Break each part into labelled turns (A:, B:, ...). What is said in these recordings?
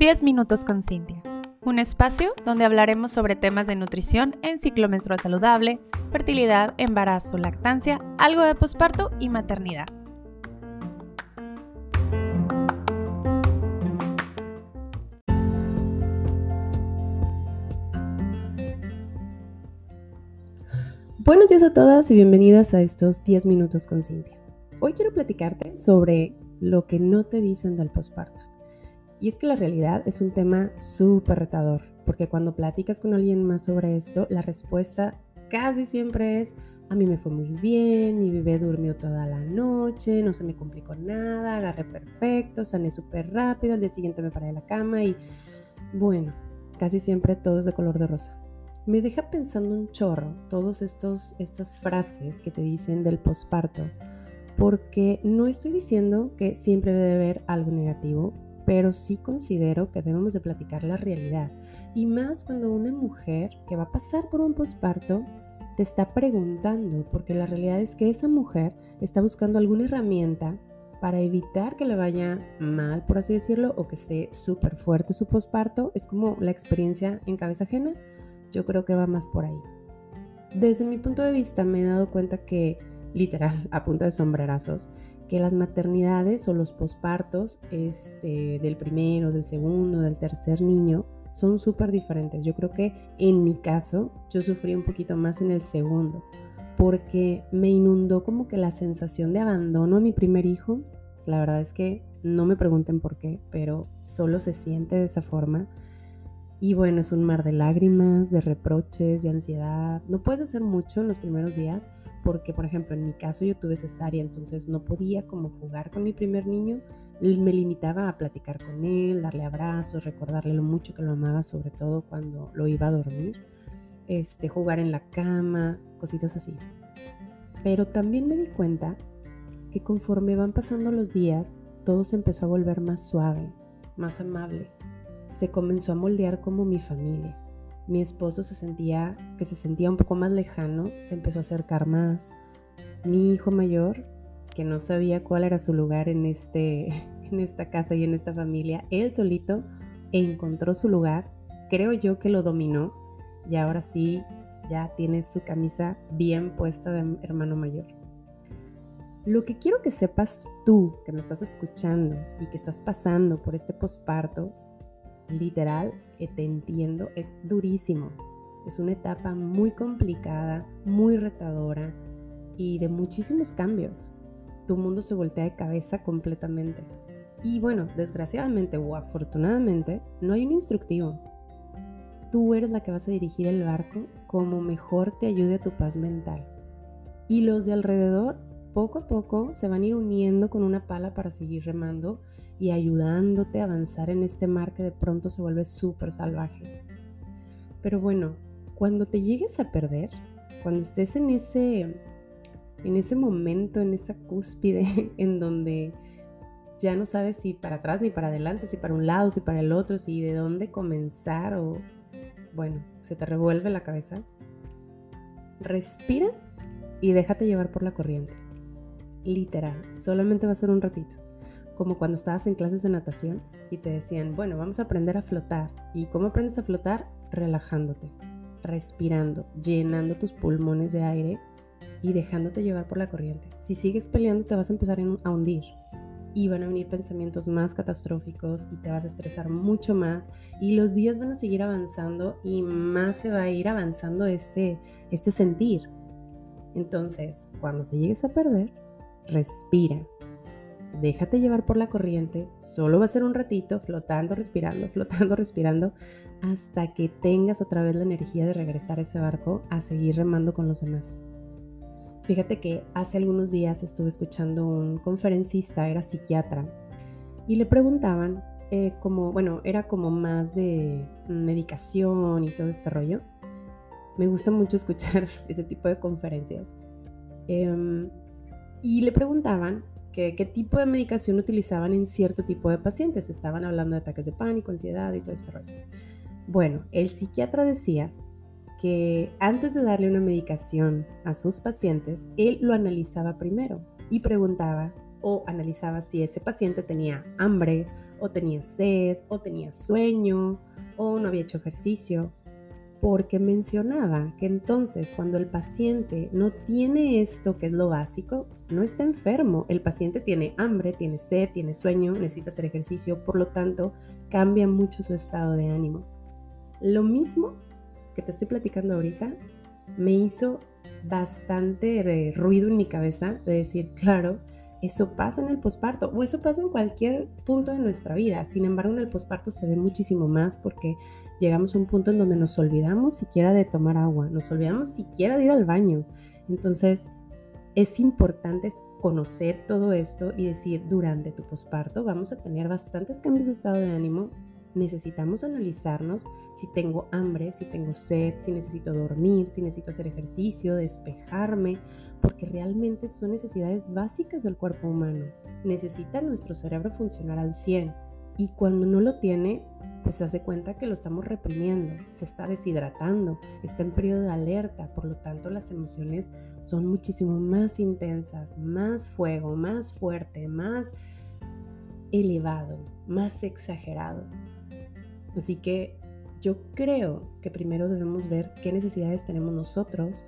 A: 10 minutos con Cintia, un espacio donde hablaremos sobre temas de nutrición en ciclo menstrual saludable, fertilidad, embarazo, lactancia, algo de posparto y maternidad.
B: Buenos días a todas y bienvenidas a estos 10 minutos con Cintia. Hoy quiero platicarte sobre lo que no te dicen del posparto. Y es que la realidad es un tema súper retador, porque cuando platicas con alguien más sobre esto, la respuesta casi siempre es, a mí me fue muy bien, mi bebé durmió toda la noche, no se me complicó nada, agarré perfecto, sané súper rápido, al día siguiente me paré de la cama y bueno, casi siempre todo es de color de rosa. Me deja pensando un chorro todas estas frases que te dicen del posparto, porque no estoy diciendo que siempre debe haber algo negativo, pero sí considero que debemos de platicar la realidad. Y más cuando una mujer que va a pasar por un posparto te está preguntando, porque la realidad es que esa mujer está buscando alguna herramienta para evitar que le vaya mal, por así decirlo, o que esté súper fuerte su posparto. Es como la experiencia en cabeza ajena. Yo creo que va más por ahí. Desde mi punto de vista me he dado cuenta que, literal, a punto de sombrerazos, que las maternidades o los pospartos este, del primero, del segundo, del tercer niño son súper diferentes. Yo creo que en mi caso yo sufrí un poquito más en el segundo porque me inundó como que la sensación de abandono a mi primer hijo. La verdad es que no me pregunten por qué, pero solo se siente de esa forma. Y bueno, es un mar de lágrimas, de reproches, de ansiedad. No puedes hacer mucho en los primeros días, porque por ejemplo en mi caso yo tuve cesárea, entonces no podía como jugar con mi primer niño, me limitaba a platicar con él, darle abrazos, recordarle lo mucho que lo amaba, sobre todo cuando lo iba a dormir, este, jugar en la cama, cositas así. Pero también me di cuenta que conforme van pasando los días, todo se empezó a volver más suave, más amable. Se comenzó a moldear como mi familia mi esposo se sentía que se sentía un poco más lejano, se empezó a acercar más. Mi hijo mayor, que no sabía cuál era su lugar en este en esta casa y en esta familia, él solito encontró su lugar. Creo yo que lo dominó y ahora sí ya tiene su camisa bien puesta de hermano mayor. Lo que quiero que sepas tú que me estás escuchando y que estás pasando por este posparto literal, eh, te entiendo, es durísimo. Es una etapa muy complicada, muy retadora y de muchísimos cambios. Tu mundo se voltea de cabeza completamente. Y bueno, desgraciadamente o afortunadamente, no hay un instructivo. Tú eres la que vas a dirigir el barco como mejor te ayude a tu paz mental. Y los de alrededor, poco a poco, se van a ir uniendo con una pala para seguir remando y ayudándote a avanzar en este mar que de pronto se vuelve súper salvaje. Pero bueno, cuando te llegues a perder, cuando estés en ese, en ese momento, en esa cúspide en donde ya no sabes si para atrás ni para adelante, si para un lado, si para el otro, si de dónde comenzar o, bueno, se te revuelve la cabeza, respira y déjate llevar por la corriente. Literal, solamente va a ser un ratito como cuando estabas en clases de natación y te decían, bueno, vamos a aprender a flotar. ¿Y cómo aprendes a flotar? Relajándote, respirando, llenando tus pulmones de aire y dejándote llevar por la corriente. Si sigues peleando te vas a empezar a hundir y van a venir pensamientos más catastróficos y te vas a estresar mucho más y los días van a seguir avanzando y más se va a ir avanzando este, este sentir. Entonces, cuando te llegues a perder, respira, déjate llevar por la corriente, solo va a ser un ratito, flotando, respirando, flotando, respirando, hasta que tengas otra vez la energía de regresar a ese barco a seguir remando con los demás. Fíjate que hace algunos días estuve escuchando un conferencista, era psiquiatra, y le preguntaban, eh, como, bueno, era como más de medicación y todo este rollo. Me gusta mucho escuchar ese tipo de conferencias. Em, y le preguntaban qué tipo de medicación utilizaban en cierto tipo de pacientes. Estaban hablando de ataques de pánico, ansiedad y todo este rollo. Bueno, el psiquiatra decía que antes de darle una medicación a sus pacientes, él lo analizaba primero y preguntaba o analizaba si ese paciente tenía hambre o tenía sed o tenía sueño o no había hecho ejercicio porque mencionaba que entonces cuando el paciente no tiene esto que es lo básico, no está enfermo. El paciente tiene hambre, tiene sed, tiene sueño, necesita hacer ejercicio, por lo tanto cambia mucho su estado de ánimo. Lo mismo que te estoy platicando ahorita me hizo bastante eh, ruido en mi cabeza de decir, claro, eso pasa en el posparto o eso pasa en cualquier punto de nuestra vida. Sin embargo, en el posparto se ve muchísimo más porque llegamos a un punto en donde nos olvidamos siquiera de tomar agua, nos olvidamos siquiera de ir al baño. Entonces, es importante conocer todo esto y decir, durante tu posparto vamos a tener bastantes cambios de estado de ánimo. Necesitamos analizarnos si tengo hambre, si tengo sed, si necesito dormir, si necesito hacer ejercicio, despejarme, porque realmente son necesidades básicas del cuerpo humano. Necesita nuestro cerebro funcionar al 100 y cuando no lo tiene, pues se hace cuenta que lo estamos reprimiendo, se está deshidratando, está en periodo de alerta, por lo tanto las emociones son muchísimo más intensas, más fuego, más fuerte, más elevado, más exagerado. Así que yo creo que primero debemos ver qué necesidades tenemos nosotros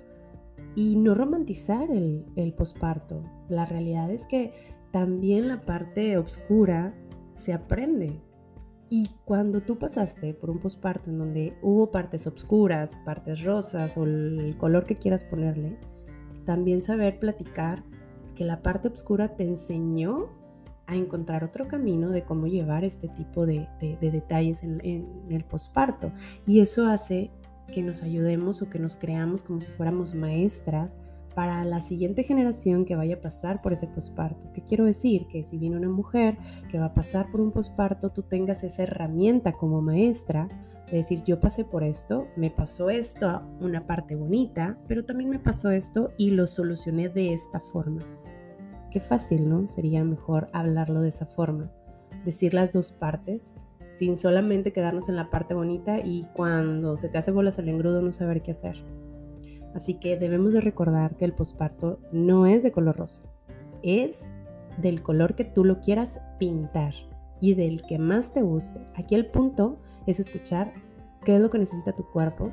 B: y no romantizar el, el posparto. La realidad es que también la parte oscura se aprende. Y cuando tú pasaste por un posparto en donde hubo partes oscuras, partes rosas o el color que quieras ponerle, también saber platicar que la parte oscura te enseñó a encontrar otro camino de cómo llevar este tipo de, detalles en, en el posparto. Y eso hace que nos ayudemos o que nos creamos como si fuéramos maestras para la siguiente generación que vaya a pasar por ese posparto. ¿Qué quiero decir? Que si viene una mujer que va a pasar por un posparto, tú tengas esa herramienta como maestra de decir, yo pasé por esto, me pasó esto, una parte bonita, pero también me pasó esto y lo solucioné de esta forma. Qué fácil, ¿no? Sería mejor hablarlo de esa forma, decir las dos partes sin solamente quedarnos en la parte bonita y cuando se te hace bolas el engrudo no saber qué hacer. Así que debemos de recordar que el posparto no es de color rosa, es del color que tú lo quieras pintar y del que más te guste. Aquí el punto es escuchar qué es lo que necesita tu cuerpo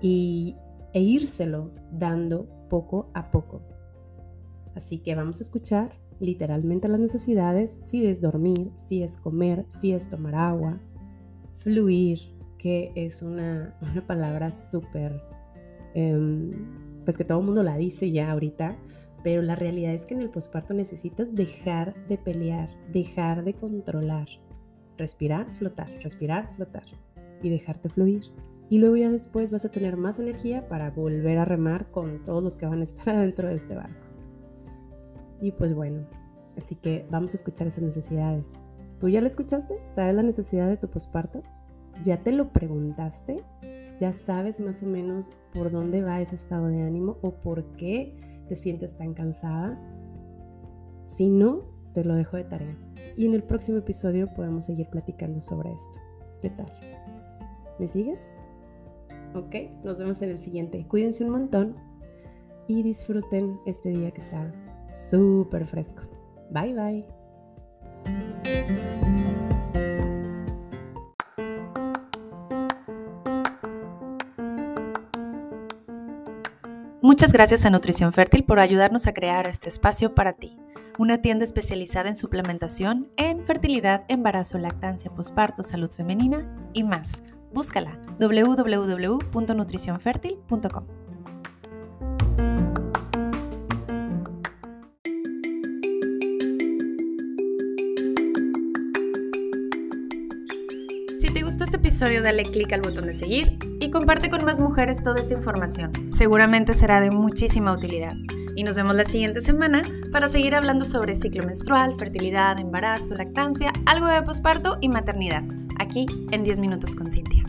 B: y, e írselo dando poco a poco. Así que vamos a escuchar literalmente las necesidades, si es dormir, si es comer, si es tomar agua, fluir, que es una, una palabra súper Em, pues que todo el mundo la dice ya ahorita, pero la realidad es que en el posparto necesitas dejar de pelear, dejar de controlar, respirar, flotar, respirar, flotar y dejarte fluir. Y luego ya después vas a tener más energía para volver a remar con todos los que van a estar adentro de este barco. Y pues bueno, así que vamos a escuchar esas necesidades. ¿Tú ya la escuchaste? ¿Sabes la necesidad de tu posparto? ¿Ya te lo preguntaste? ya sabes más o menos por dónde va ese estado de ánimo o por qué te sientes tan cansada. Si no, te lo dejo de tarea. Y en el próximo episodio podemos seguir platicando sobre esto. ¿Qué tal? ¿Me sigues? Ok, nos vemos en el siguiente. Cuídense un montón y disfruten este día que está súper fresco. Bye bye.
A: Muchas gracias a Nutrición Fértil por ayudarnos a crear este espacio para ti. Una tienda especializada en suplementación, en fertilidad, embarazo, lactancia, posparto, salud femenina y más. Búscala www.nutricionfertil.com. episodio, dale clic al botón de seguir y comparte con más mujeres toda esta información. Seguramente será de muchísima utilidad. Y nos vemos la siguiente semana para seguir hablando sobre ciclo menstrual, fertilidad, embarazo, lactancia, algo de posparto y maternidad, aquí en 10 minutos con Cintia.